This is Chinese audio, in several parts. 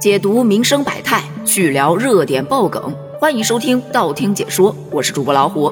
解读民生百态，去聊热点爆梗，欢迎收听道听解说，我是主播老虎。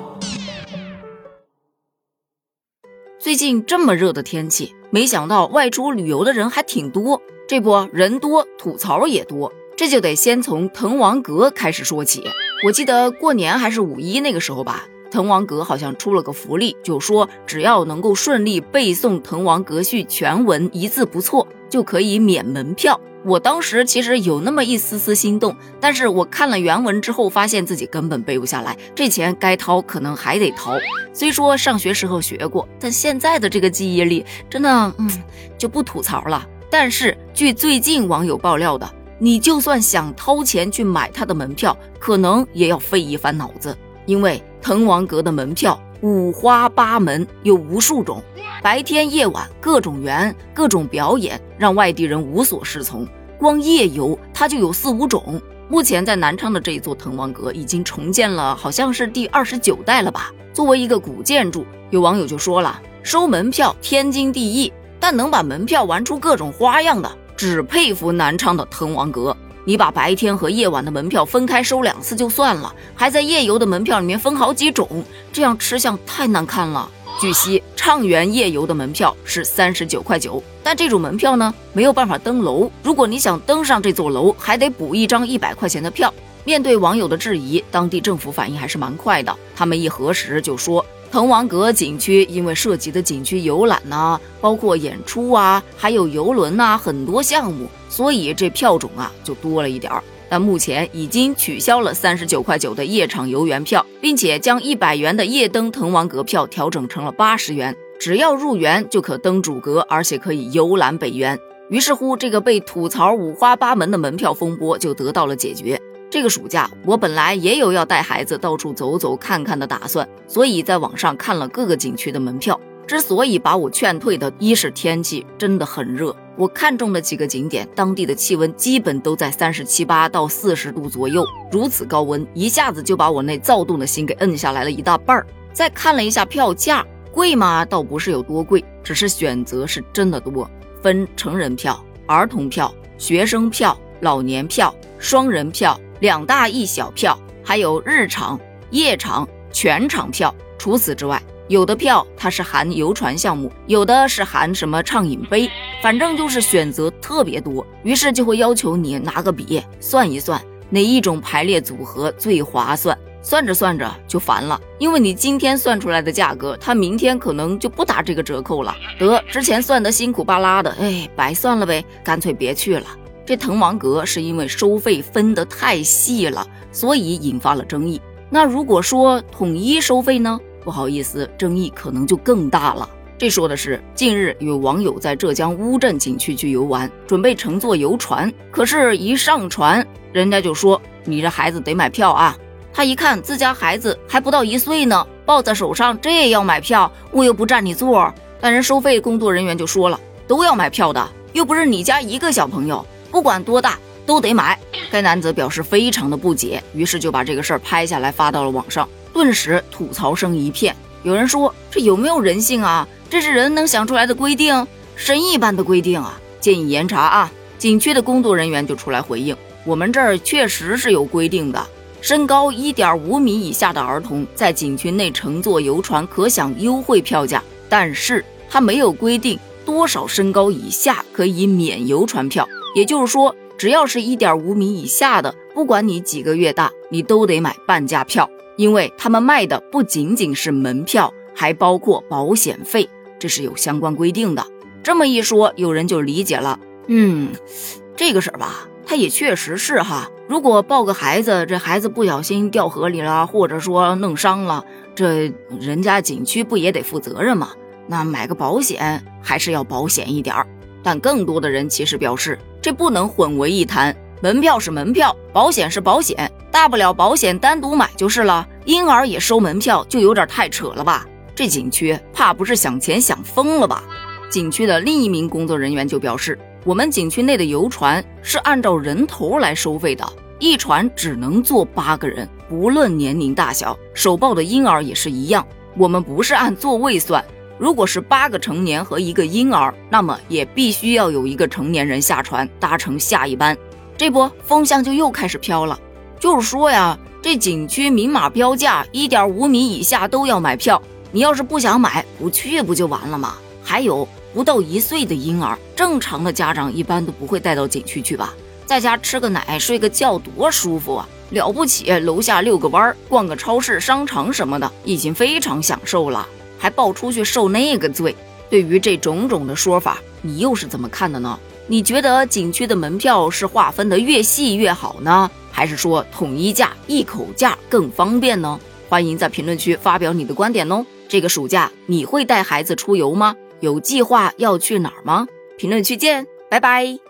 最近这么热的天气，没想到外出旅游的人还挺多。这不，人多吐槽也多，这就得先从滕王阁开始说起。我记得过年还是五一那个时候吧。滕王阁好像出了个福利，就说只要能够顺利背诵《滕王阁序》全文，一字不错，就可以免门票。我当时其实有那么一丝丝心动，但是我看了原文之后，发现自己根本背不下来，这钱该掏可能还得掏。虽说上学时候学过，但现在的这个记忆力真的，嗯，就不吐槽了。但是据最近网友爆料的，你就算想掏钱去买他的门票，可能也要费一番脑子，因为。滕王阁的门票五花八门，有无数种，白天夜晚各种园、各种表演，让外地人无所适从。光夜游它就有四五种。目前在南昌的这一座滕王阁已经重建了，好像是第二十九代了吧？作为一个古建筑，有网友就说了，收门票天经地义，但能把门票玩出各种花样的，只佩服南昌的滕王阁。你把白天和夜晚的门票分开收两次就算了，还在夜游的门票里面分好几种，这样吃相太难看了。据悉，畅园夜游的门票是三十九块九，但这种门票呢没有办法登楼。如果你想登上这座楼，还得补一张一百块钱的票。面对网友的质疑，当地政府反应还是蛮快的，他们一核实就说。滕王阁景区因为涉及的景区游览呐，包括演出啊，还有游轮呐，很多项目，所以这票种啊就多了一点儿。但目前已经取消了三十九块九的夜场游园票，并且将一百元的夜登滕王阁票调整成了八十元，只要入园就可登主阁，而且可以游览北园。于是乎，这个被吐槽五花八门的门票风波就得到了解决。这个暑假，我本来也有要带孩子到处走走看看的打算，所以在网上看了各个景区的门票。之所以把我劝退的，一是天气真的很热，我看中的几个景点，当地的气温基本都在三十七八到四十度左右，如此高温，一下子就把我那躁动的心给摁下来了一大半儿。再看了一下票价，贵吗？倒不是有多贵，只是选择是真的多，分成人票、儿童票、学生票、老年票、双人票。两大一小票，还有日场、夜场、全场票。除此之外，有的票它是含游船项目，有的是含什么畅饮杯，反正就是选择特别多。于是就会要求你拿个笔算一算哪一种排列组合最划算。算着算着就烦了，因为你今天算出来的价格，他明天可能就不打这个折扣了。得，之前算的辛苦巴拉的，哎，白算了呗，干脆别去了。这滕王阁是因为收费分得太细了，所以引发了争议。那如果说统一收费呢？不好意思，争议可能就更大了。这说的是，近日有网友在浙江乌镇景区去游玩，准备乘坐游船，可是，一上船，人家就说：“你这孩子得买票啊！”他一看自家孩子还不到一岁呢，抱在手上，这也要买票？我又不占你座。但人收费工作人员就说了，都要买票的，又不是你家一个小朋友。不管多大都得买。该男子表示非常的不解，于是就把这个事儿拍下来发到了网上，顿时吐槽声一片。有人说这有没有人性啊？这是人能想出来的规定？神一般的规定啊！建议严查啊！景区的工作人员就出来回应：我们这儿确实是有规定的，身高一点五米以下的儿童在景区内乘坐游船可享优惠票价，但是他没有规定多少身高以下可以免游船票。也就是说，只要是一点五米以下的，不管你几个月大，你都得买半价票，因为他们卖的不仅仅是门票，还包括保险费，这是有相关规定的。这么一说，有人就理解了。嗯，这个事儿吧，他也确实是哈。如果抱个孩子，这孩子不小心掉河里了，或者说弄伤了，这人家景区不也得负责任吗？那买个保险还是要保险一点儿。但更多的人其实表示。这不能混为一谈，门票是门票，保险是保险，大不了保险单独买就是了。婴儿也收门票，就有点太扯了吧？这景区怕不是想钱想疯了吧？景区的另一名工作人员就表示，我们景区内的游船是按照人头来收费的，一船只能坐八个人，不论年龄大小，手抱的婴儿也是一样，我们不是按座位算。如果是八个成年和一个婴儿，那么也必须要有一个成年人下船搭乘下一班。这不风向就又开始飘了。就是说呀，这景区明码标价，一点五米以下都要买票。你要是不想买，不去不就完了吗？还有不到一岁的婴儿，正常的家长一般都不会带到景区去吧？在家吃个奶，睡个觉，多舒服啊！了不起，楼下遛个弯儿，逛个超市、商场什么的，已经非常享受了，还抱出去受那个罪。对于这种种的说法，你又是怎么看的呢？你觉得景区的门票是划分的越细越好呢，还是说统一价、一口价更方便呢？欢迎在评论区发表你的观点哦。这个暑假你会带孩子出游吗？有计划要去哪儿吗？评论区见，拜拜。